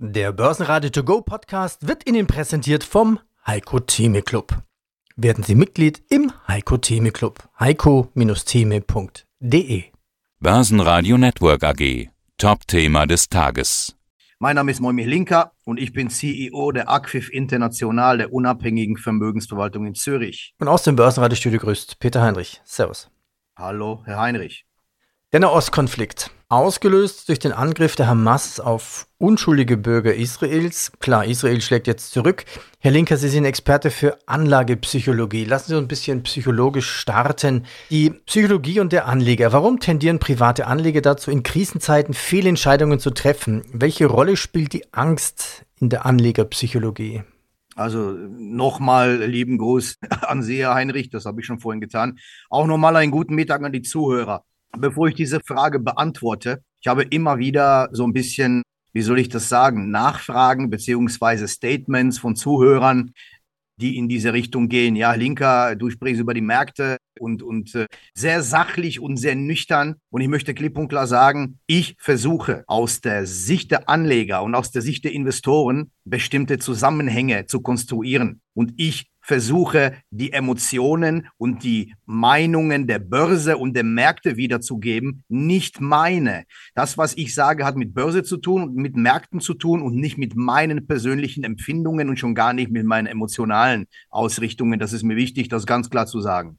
Der Börsenradio To Go Podcast wird Ihnen präsentiert vom Heiko Theme Club. Werden Sie Mitglied im Heiko Theme Club. heiko-theme.de Börsenradio Network AG. Top-Thema des Tages. Mein Name ist Moimi Linker und ich bin CEO der Acquif International, der unabhängigen Vermögensverwaltung in Zürich. Und aus dem Börsenradiostudio grüßt Peter Heinrich. Servus. Hallo, Herr Heinrich. Der Nahostkonflikt. Ausgelöst durch den Angriff der Hamas auf unschuldige Bürger Israels. Klar, Israel schlägt jetzt zurück. Herr Linker, Sie sind Experte für Anlagepsychologie. Lassen Sie uns ein bisschen psychologisch starten. Die Psychologie und der Anleger. Warum tendieren private Anleger dazu, in Krisenzeiten Fehlentscheidungen zu treffen? Welche Rolle spielt die Angst in der Anlegerpsychologie? Also nochmal lieben Gruß an Sie, Herr Heinrich, das habe ich schon vorhin getan. Auch nochmal einen guten Mittag an die Zuhörer. Bevor ich diese Frage beantworte, ich habe immer wieder so ein bisschen, wie soll ich das sagen, Nachfragen beziehungsweise Statements von Zuhörern, die in diese Richtung gehen. Ja, Linker, du sprichst über die Märkte und, und äh, sehr sachlich und sehr nüchtern. Und ich möchte klipp und klar sagen, ich versuche aus der Sicht der Anleger und aus der Sicht der Investoren bestimmte Zusammenhänge zu konstruieren. Und ich versuche, die Emotionen und die Meinungen der Börse und der Märkte wiederzugeben, nicht meine. Das, was ich sage, hat mit Börse zu tun und mit Märkten zu tun und nicht mit meinen persönlichen Empfindungen und schon gar nicht mit meinen emotionalen Ausrichtungen. Das ist mir wichtig, das ganz klar zu sagen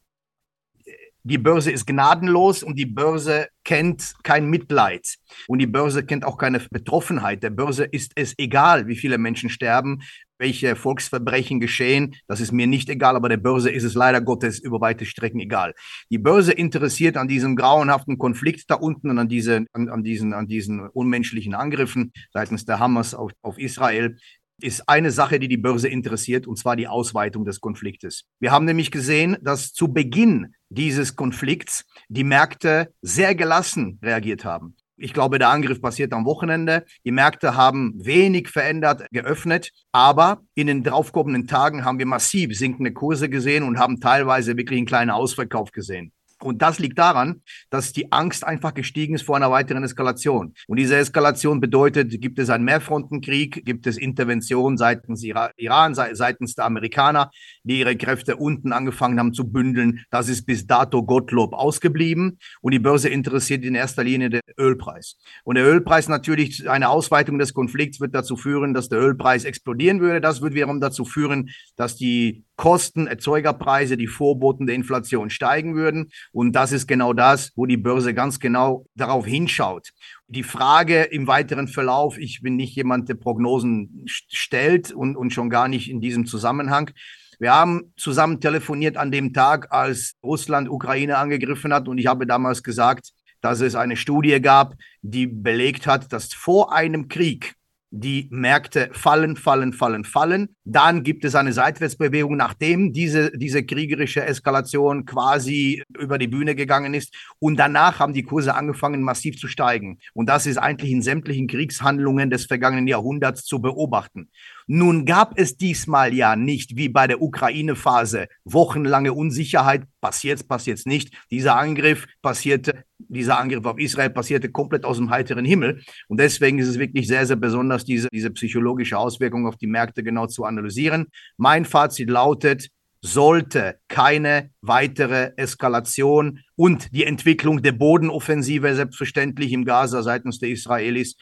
die Börse ist gnadenlos und die Börse kennt kein Mitleid und die Börse kennt auch keine Betroffenheit. Der Börse ist es egal, wie viele Menschen sterben, welche Volksverbrechen geschehen. Das ist mir nicht egal, aber der Börse ist es leider Gottes über weite Strecken egal. Die Börse interessiert an diesem grauenhaften Konflikt da unten und an, diese, an, an, diesen, an diesen unmenschlichen Angriffen seitens der Hamas auf, auf Israel ist eine Sache, die die Börse interessiert, und zwar die Ausweitung des Konfliktes. Wir haben nämlich gesehen, dass zu Beginn dieses Konflikts die Märkte sehr gelassen reagiert haben. Ich glaube, der Angriff passiert am Wochenende. Die Märkte haben wenig verändert geöffnet, aber in den daraufkommenden Tagen haben wir massiv sinkende Kurse gesehen und haben teilweise wirklich einen kleinen Ausverkauf gesehen. Und das liegt daran, dass die Angst einfach gestiegen ist vor einer weiteren Eskalation. Und diese Eskalation bedeutet, gibt es einen Mehrfrontenkrieg, gibt es Intervention seitens Iran, seitens der Amerikaner, die ihre Kräfte unten angefangen haben zu bündeln. Das ist bis dato Gottlob ausgeblieben. Und die Börse interessiert in erster Linie den Ölpreis. Und der Ölpreis natürlich, eine Ausweitung des Konflikts wird dazu führen, dass der Ölpreis explodieren würde. Das wird wiederum dazu führen, dass die Kosten, Erzeugerpreise, die Vorboten der Inflation steigen würden. Und das ist genau das, wo die Börse ganz genau darauf hinschaut. Die Frage im weiteren Verlauf, ich bin nicht jemand, der Prognosen stellt und, und schon gar nicht in diesem Zusammenhang. Wir haben zusammen telefoniert an dem Tag, als Russland Ukraine angegriffen hat. Und ich habe damals gesagt, dass es eine Studie gab, die belegt hat, dass vor einem Krieg die Märkte fallen, fallen, fallen, fallen. Dann gibt es eine Seitwärtsbewegung, nachdem diese, diese kriegerische Eskalation quasi über die Bühne gegangen ist. Und danach haben die Kurse angefangen, massiv zu steigen. Und das ist eigentlich in sämtlichen Kriegshandlungen des vergangenen Jahrhunderts zu beobachten. Nun gab es diesmal ja nicht wie bei der Ukraine-Phase wochenlange Unsicherheit. Passiert's, passiert's nicht. Dieser Angriff passierte, dieser Angriff auf Israel passierte komplett aus dem heiteren Himmel. Und deswegen ist es wirklich sehr, sehr besonders, diese, diese psychologische Auswirkung auf die Märkte genau zu analysieren. Mein Fazit lautet, sollte keine weitere Eskalation und die Entwicklung der Bodenoffensive selbstverständlich im Gaza seitens der Israelis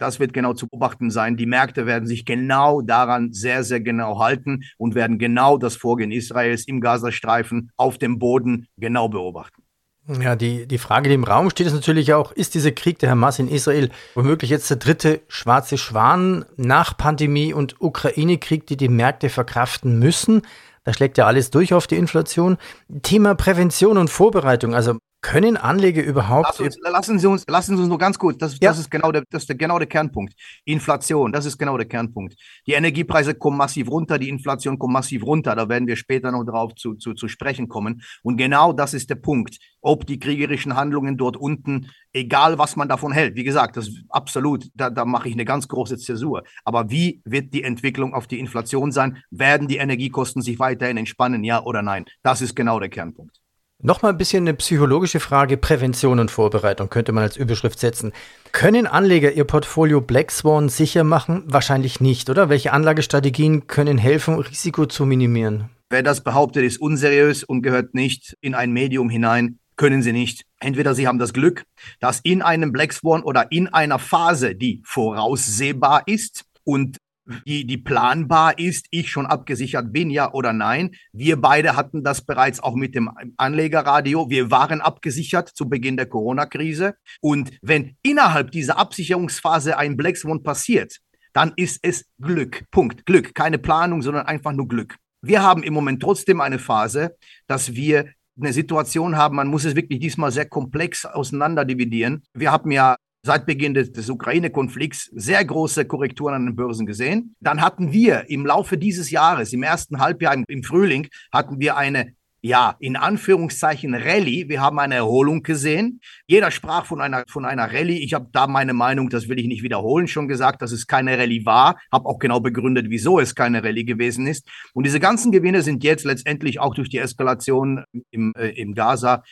das wird genau zu beobachten sein. Die Märkte werden sich genau daran sehr, sehr genau halten und werden genau das Vorgehen Israels im Gazastreifen auf dem Boden genau beobachten. Ja, die, die Frage, die im Raum steht, ist natürlich auch, ist dieser Krieg der Hamas in Israel womöglich jetzt der dritte schwarze Schwan nach Pandemie und Ukraine-Krieg, die die Märkte verkraften müssen? Da schlägt ja alles durch auf die Inflation. Thema Prävention und Vorbereitung. Also können Anleger überhaupt. Lass uns, lassen, Sie uns, lassen Sie uns nur ganz kurz, das, ja. das ist, genau der, das ist der, genau der Kernpunkt. Inflation, das ist genau der Kernpunkt. Die Energiepreise kommen massiv runter, die Inflation kommt massiv runter. Da werden wir später noch darauf zu, zu, zu sprechen kommen. Und genau das ist der Punkt. Ob die kriegerischen Handlungen dort unten, egal was man davon hält, wie gesagt, das ist absolut, da, da mache ich eine ganz große Zäsur. Aber wie wird die Entwicklung auf die Inflation sein? Werden die Energiekosten sich weiterhin entspannen, ja oder nein? Das ist genau der Kernpunkt. Nochmal ein bisschen eine psychologische Frage, Prävention und Vorbereitung könnte man als Überschrift setzen. Können Anleger ihr Portfolio Black Swan sicher machen? Wahrscheinlich nicht, oder? Welche Anlagestrategien können helfen, Risiko zu minimieren? Wer das behauptet, ist unseriös und gehört nicht in ein Medium hinein. Können sie nicht. Entweder sie haben das Glück, dass in einem Black Swan oder in einer Phase, die voraussehbar ist und die, die planbar ist, ich schon abgesichert bin, ja oder nein. Wir beide hatten das bereits auch mit dem Anlegerradio. Wir waren abgesichert zu Beginn der Corona-Krise. Und wenn innerhalb dieser Absicherungsphase ein Black Swan passiert, dann ist es Glück. Punkt. Glück. Keine Planung, sondern einfach nur Glück. Wir haben im Moment trotzdem eine Phase, dass wir eine Situation haben, man muss es wirklich diesmal sehr komplex auseinander dividieren. Wir haben ja seit Beginn des, des Ukraine-Konflikts sehr große Korrekturen an den Börsen gesehen. Dann hatten wir im Laufe dieses Jahres, im ersten Halbjahr, im, Frühling, hatten wir eine ja, in Anführungszeichen Rallye. Wir haben eine Erholung gesehen. Jeder sprach von einer, von einer Rallye. Ich habe da meine Meinung, das will ich nicht wiederholen, schon gesagt, dass es keine Rallye war. Habe auch genau begründet, wieso es keine Rallye gewesen ist. Und diese ganzen Gewinne sind jetzt letztendlich auch durch die Eskalation im, äh, im Gaza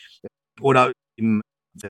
oder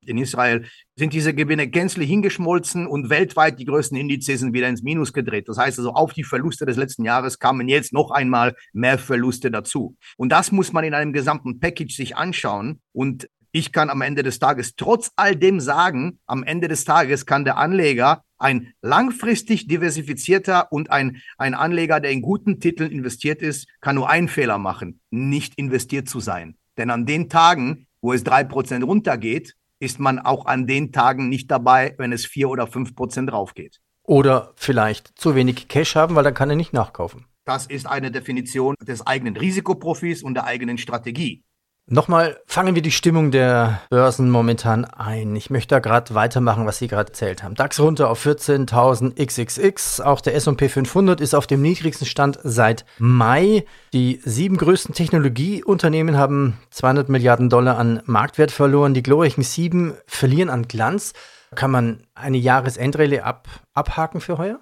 in Israel sind diese Gewinne gänzlich hingeschmolzen und weltweit die größten Indizes sind wieder ins Minus gedreht. Das heißt also, auf die Verluste des letzten Jahres kamen jetzt noch einmal mehr Verluste dazu. Und das muss man in einem gesamten Package sich anschauen. Und ich kann am Ende des Tages trotz all dem sagen, am Ende des Tages kann der Anleger ein langfristig diversifizierter und ein, ein Anleger, der in guten Titeln investiert ist, kann nur einen Fehler machen, nicht investiert zu sein. Denn an den Tagen, wo es drei Prozent runtergeht, ist man auch an den Tagen nicht dabei, wenn es vier oder fünf Prozent raufgeht. Oder vielleicht zu wenig Cash haben, weil dann kann er nicht nachkaufen. Das ist eine Definition des eigenen Risikoprofils und der eigenen Strategie. Nochmal fangen wir die Stimmung der Börsen momentan ein. Ich möchte da gerade weitermachen, was Sie gerade erzählt haben. DAX runter auf 14.000 XXX. Auch der S&P 500 ist auf dem niedrigsten Stand seit Mai. Die sieben größten Technologieunternehmen haben 200 Milliarden Dollar an Marktwert verloren. Die glorreichen sieben verlieren an Glanz. Kann man eine Jahresendrallye ab, abhaken für heuer?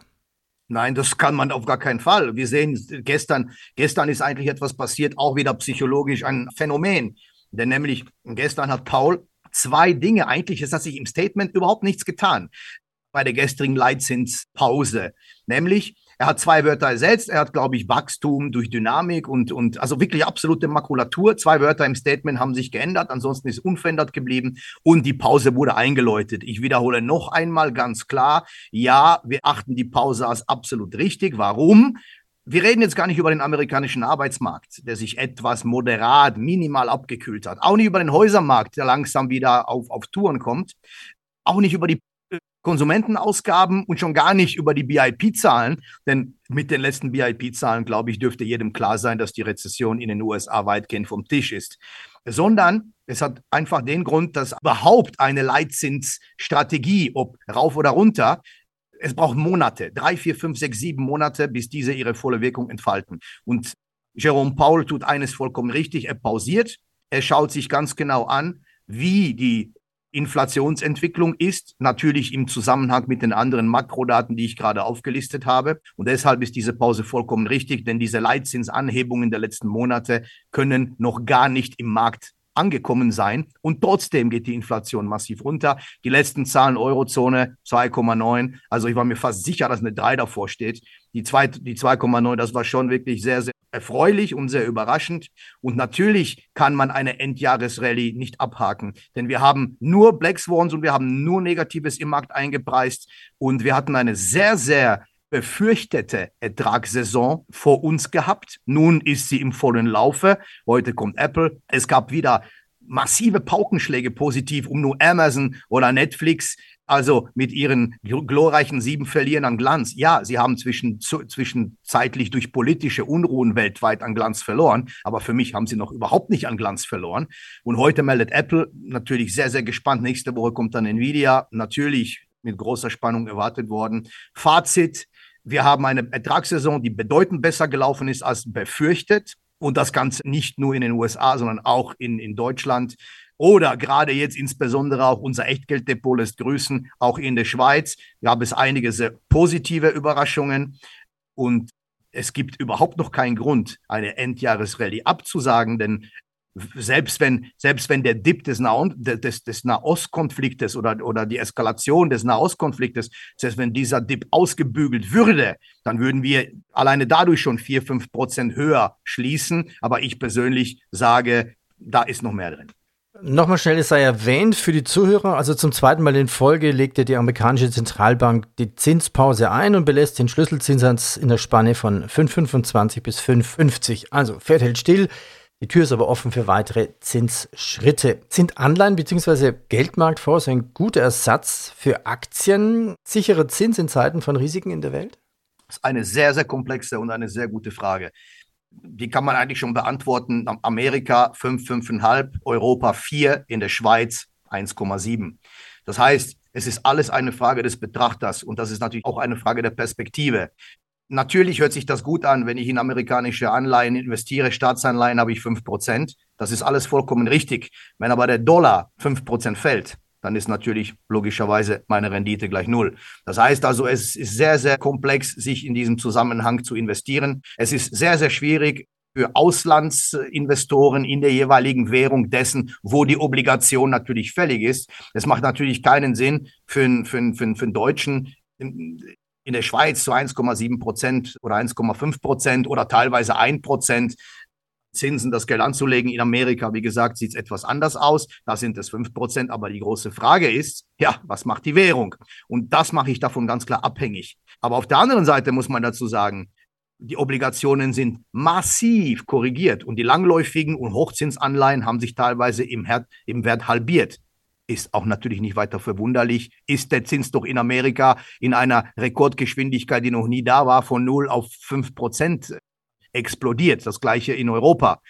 Nein, das kann man auf gar keinen Fall. Wir sehen gestern, gestern ist eigentlich etwas passiert, auch wieder psychologisch ein Phänomen. Denn nämlich gestern hat Paul zwei Dinge, eigentlich ist das sich im Statement überhaupt nichts getan bei der gestrigen Leitzinspause. Nämlich, er hat zwei Wörter ersetzt. Er hat, glaube ich, Wachstum durch Dynamik und, und also wirklich absolute Makulatur. Zwei Wörter im Statement haben sich geändert. Ansonsten ist unverändert geblieben und die Pause wurde eingeläutet. Ich wiederhole noch einmal ganz klar. Ja, wir achten die Pause als absolut richtig. Warum? Wir reden jetzt gar nicht über den amerikanischen Arbeitsmarkt, der sich etwas moderat, minimal abgekühlt hat. Auch nicht über den Häusermarkt, der langsam wieder auf, auf Touren kommt. Auch nicht über die Konsumentenausgaben und schon gar nicht über die BIP-Zahlen, denn mit den letzten BIP-Zahlen, glaube ich, dürfte jedem klar sein, dass die Rezession in den USA weitgehend vom Tisch ist, sondern es hat einfach den Grund, dass überhaupt eine Leitzinsstrategie, ob rauf oder runter, es braucht Monate, drei, vier, fünf, sechs, sieben Monate, bis diese ihre volle Wirkung entfalten. Und Jerome Paul tut eines vollkommen richtig, er pausiert, er schaut sich ganz genau an, wie die Inflationsentwicklung ist, natürlich im Zusammenhang mit den anderen Makrodaten, die ich gerade aufgelistet habe. Und deshalb ist diese Pause vollkommen richtig, denn diese Leitzinsanhebungen der letzten Monate können noch gar nicht im Markt angekommen sein. Und trotzdem geht die Inflation massiv runter. Die letzten Zahlen Eurozone 2,9. Also ich war mir fast sicher, dass eine 3 davor steht. Die, die 2,9, das war schon wirklich sehr, sehr erfreulich und sehr überraschend. Und natürlich kann man eine Endjahresrallye nicht abhaken, denn wir haben nur Black Swans und wir haben nur Negatives im Markt eingepreist und wir hatten eine sehr, sehr befürchtete Ertragssaison vor uns gehabt. Nun ist sie im vollen Laufe. Heute kommt Apple. Es gab wieder massive Paukenschläge positiv, um nur Amazon oder Netflix also mit ihren glorreichen sieben Verlieren an Glanz. Ja, sie haben zwischen, zu, zwischenzeitlich durch politische Unruhen weltweit an Glanz verloren, aber für mich haben sie noch überhaupt nicht an Glanz verloren. Und heute meldet Apple natürlich sehr, sehr gespannt. Nächste Woche kommt dann Nvidia, natürlich mit großer Spannung erwartet worden. Fazit, wir haben eine Ertragssaison, die bedeutend besser gelaufen ist als befürchtet. Und das Ganze nicht nur in den USA, sondern auch in, in Deutschland. Oder gerade jetzt insbesondere auch unser Echtgelddepot lässt grüßen. Auch in der Schweiz gab es einige sehr positive Überraschungen. Und es gibt überhaupt noch keinen Grund, eine Endjahresrallye abzusagen, denn selbst wenn, selbst wenn der Dip des, Nah des, des Nahostkonfliktes oder, oder die Eskalation des Nahostkonfliktes, selbst wenn dieser Dip ausgebügelt würde, dann würden wir alleine dadurch schon vier fünf Prozent höher schließen. Aber ich persönlich sage, da ist noch mehr drin. Nochmal schnell, es sei erwähnt für die Zuhörer, also zum zweiten Mal in Folge legte die amerikanische Zentralbank die Zinspause ein und belässt den Schlüsselzinssatz in der Spanne von 5,25 bis 5,50. Also Fed hält still, die Tür ist aber offen für weitere Zinsschritte. Sind Anleihen bzw. Geldmarktfonds ein guter Ersatz für Aktien? Sichere Zins in Zeiten von Risiken in der Welt? Das ist eine sehr, sehr komplexe und eine sehr gute Frage. Die kann man eigentlich schon beantworten. Amerika 5, 5,5, Europa 4, in der Schweiz 1,7. Das heißt, es ist alles eine Frage des Betrachters und das ist natürlich auch eine Frage der Perspektive. Natürlich hört sich das gut an, wenn ich in amerikanische Anleihen investiere, Staatsanleihen habe ich 5%. Das ist alles vollkommen richtig. Wenn aber der Dollar 5% fällt, dann ist natürlich logischerweise meine Rendite gleich null. Das heißt also, es ist sehr, sehr komplex, sich in diesem Zusammenhang zu investieren. Es ist sehr, sehr schwierig, für Auslandsinvestoren in der jeweiligen Währung dessen, wo die Obligation natürlich fällig ist. Es macht natürlich keinen Sinn für einen, für einen, für einen, für einen Deutschen in der Schweiz zu 1,7 Prozent oder 1,5 Prozent oder teilweise 1 Prozent Zinsen das Geld anzulegen. In Amerika, wie gesagt, sieht es etwas anders aus. Da sind es 5 Prozent. Aber die große Frage ist, ja, was macht die Währung? Und das mache ich davon ganz klar abhängig. Aber auf der anderen Seite muss man dazu sagen, die Obligationen sind massiv korrigiert und die langläufigen und Hochzinsanleihen haben sich teilweise im, im Wert halbiert ist auch natürlich nicht weiter verwunderlich, ist der Zins doch in Amerika in einer Rekordgeschwindigkeit, die noch nie da war, von 0 auf 5 Prozent explodiert. Das gleiche in Europa.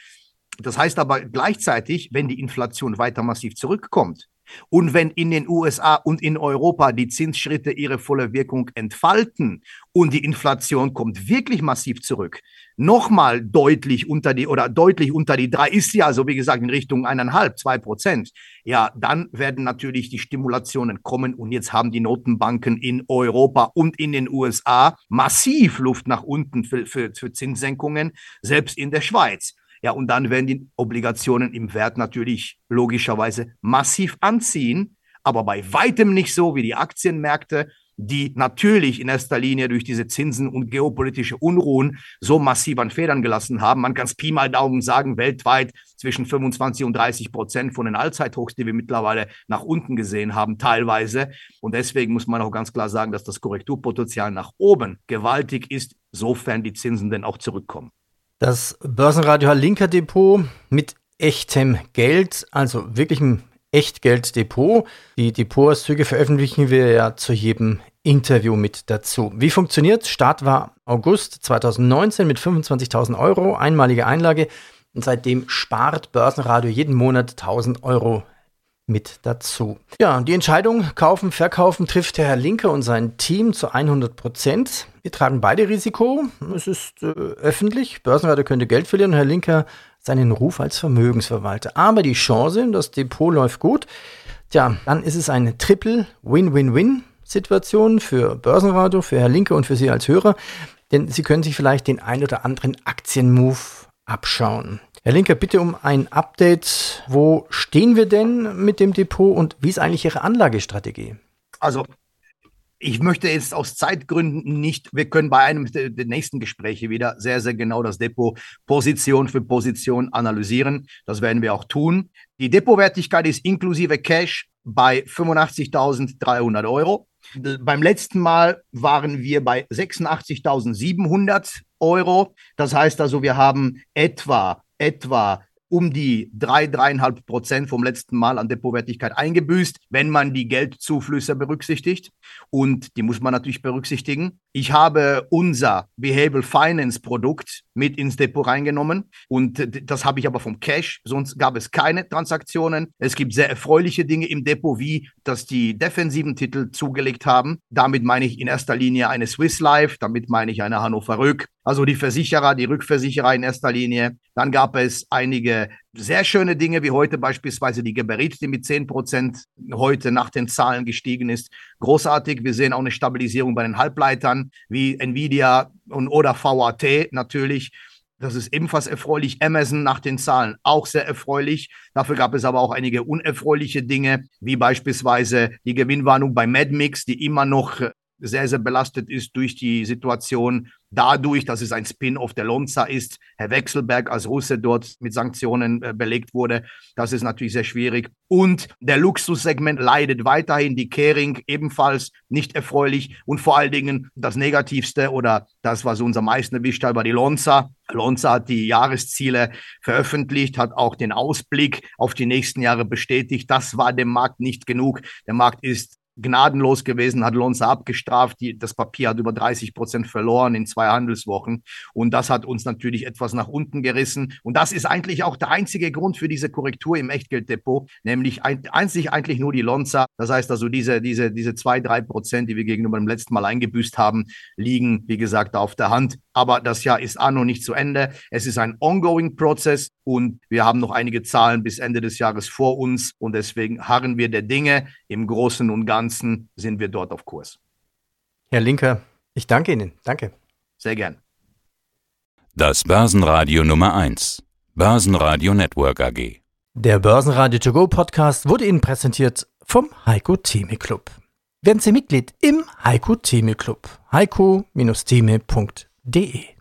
Das heißt aber gleichzeitig, wenn die Inflation weiter massiv zurückkommt, und wenn in den USA und in Europa die Zinsschritte ihre volle Wirkung entfalten und die Inflation kommt wirklich massiv zurück, nochmal deutlich unter die oder deutlich unter die drei ist ja, also wie gesagt, in Richtung eineinhalb, zwei Prozent, ja, dann werden natürlich die Stimulationen kommen und jetzt haben die Notenbanken in Europa und in den USA massiv Luft nach unten für, für, für Zinssenkungen, selbst in der Schweiz. Ja, und dann werden die Obligationen im Wert natürlich logischerweise massiv anziehen, aber bei weitem nicht so wie die Aktienmärkte, die natürlich in erster Linie durch diese Zinsen und geopolitische Unruhen so massiv an Federn gelassen haben. Man kann es Pi mal Daumen sagen, weltweit zwischen 25 und 30 Prozent von den Allzeithochs, die wir mittlerweile nach unten gesehen haben, teilweise. Und deswegen muss man auch ganz klar sagen, dass das Korrekturpotenzial nach oben gewaltig ist, sofern die Zinsen denn auch zurückkommen. Das Börsenradio Linker Depot mit echtem Geld, also wirklichem Echtgelddepot. Die Depotauszüge veröffentlichen wir ja zu jedem Interview mit dazu. Wie funktioniert? Start war August 2019 mit 25.000 Euro, einmalige Einlage. Und seitdem spart Börsenradio jeden Monat 1000 Euro mit dazu. Ja, die Entscheidung kaufen, verkaufen trifft Herr Linker und sein Team zu 100 Prozent. Wir tragen beide Risiko. Es ist äh, öffentlich. Börsenwerte könnte Geld verlieren. Herr Linker seinen Ruf als Vermögensverwalter. Aber die Chance, das Depot läuft gut. Tja, dann ist es eine Triple Win-Win-Win Situation für Börsenradio, für Herr Linker und für Sie als Hörer. Denn Sie können sich vielleicht den ein oder anderen Aktienmove abschauen. Herr Linker, bitte um ein Update. Wo stehen wir denn mit dem Depot und wie ist eigentlich Ihre Anlagestrategie? Also, ich möchte jetzt aus Zeitgründen nicht, wir können bei einem der, nächsten Gespräche wieder sehr, sehr genau das Depot Position für Position analysieren. Das werden wir auch tun. Die Depotwertigkeit ist inklusive Cash bei 85.300 Euro. Beim letzten Mal waren wir bei 86.700 Euro. Das heißt also, wir haben etwa etwa um die drei, dreieinhalb Prozent vom letzten Mal an Depotwertigkeit eingebüßt, wenn man die Geldzuflüsse berücksichtigt. Und die muss man natürlich berücksichtigen. Ich habe unser Behavioral Finance Produkt mit ins Depot reingenommen und das habe ich aber vom Cash, sonst gab es keine Transaktionen. Es gibt sehr erfreuliche Dinge im Depot, wie dass die defensiven Titel zugelegt haben. Damit meine ich in erster Linie eine Swiss Life, damit meine ich eine Hannover Rück, also die Versicherer, die Rückversicherer in erster Linie. Dann gab es einige sehr schöne Dinge, wie heute beispielsweise die Geberit, die mit 10 Prozent heute nach den Zahlen gestiegen ist. Großartig. Wir sehen auch eine Stabilisierung bei den Halbleitern, wie Nvidia und oder VAT natürlich. Das ist ebenfalls erfreulich. Amazon nach den Zahlen auch sehr erfreulich. Dafür gab es aber auch einige unerfreuliche Dinge, wie beispielsweise die Gewinnwarnung bei MadMix, die immer noch sehr, sehr belastet ist durch die Situation, dadurch, dass es ein Spin-off der Lonza ist, Herr Wechselberg als Russe dort mit Sanktionen äh, belegt wurde. Das ist natürlich sehr schwierig. Und der Luxussegment leidet weiterhin, die Kering ebenfalls nicht erfreulich und vor allen Dingen das Negativste oder das, was uns am meisten erwischt hat, war die Lonza. Lonza hat die Jahresziele veröffentlicht, hat auch den Ausblick auf die nächsten Jahre bestätigt. Das war dem Markt nicht genug. Der Markt ist gnadenlos gewesen, hat Lonza abgestraft. Die, das Papier hat über 30 Prozent verloren in zwei Handelswochen. Und das hat uns natürlich etwas nach unten gerissen. Und das ist eigentlich auch der einzige Grund für diese Korrektur im Echtgelddepot, nämlich ein, einzig eigentlich nur die Lonza. Das heißt also, diese, diese, diese zwei, drei Prozent, die wir gegenüber dem letzten Mal eingebüßt haben, liegen, wie gesagt, auf der Hand. Aber das Jahr ist auch noch nicht zu Ende. Es ist ein ongoing Prozess und wir haben noch einige Zahlen bis Ende des Jahres vor uns. Und deswegen harren wir der Dinge. Im Großen und Ganzen Ganzen sind wir dort auf Kurs. Herr Linker, ich danke Ihnen. Danke. Sehr gern. Das Börsenradio Nummer 1. Börsenradio Network AG. Der Börsenradio To Go Podcast wurde Ihnen präsentiert vom Heiko Theme Club. Werden Sie Mitglied im Heiko Theme Club. heiko-theme.de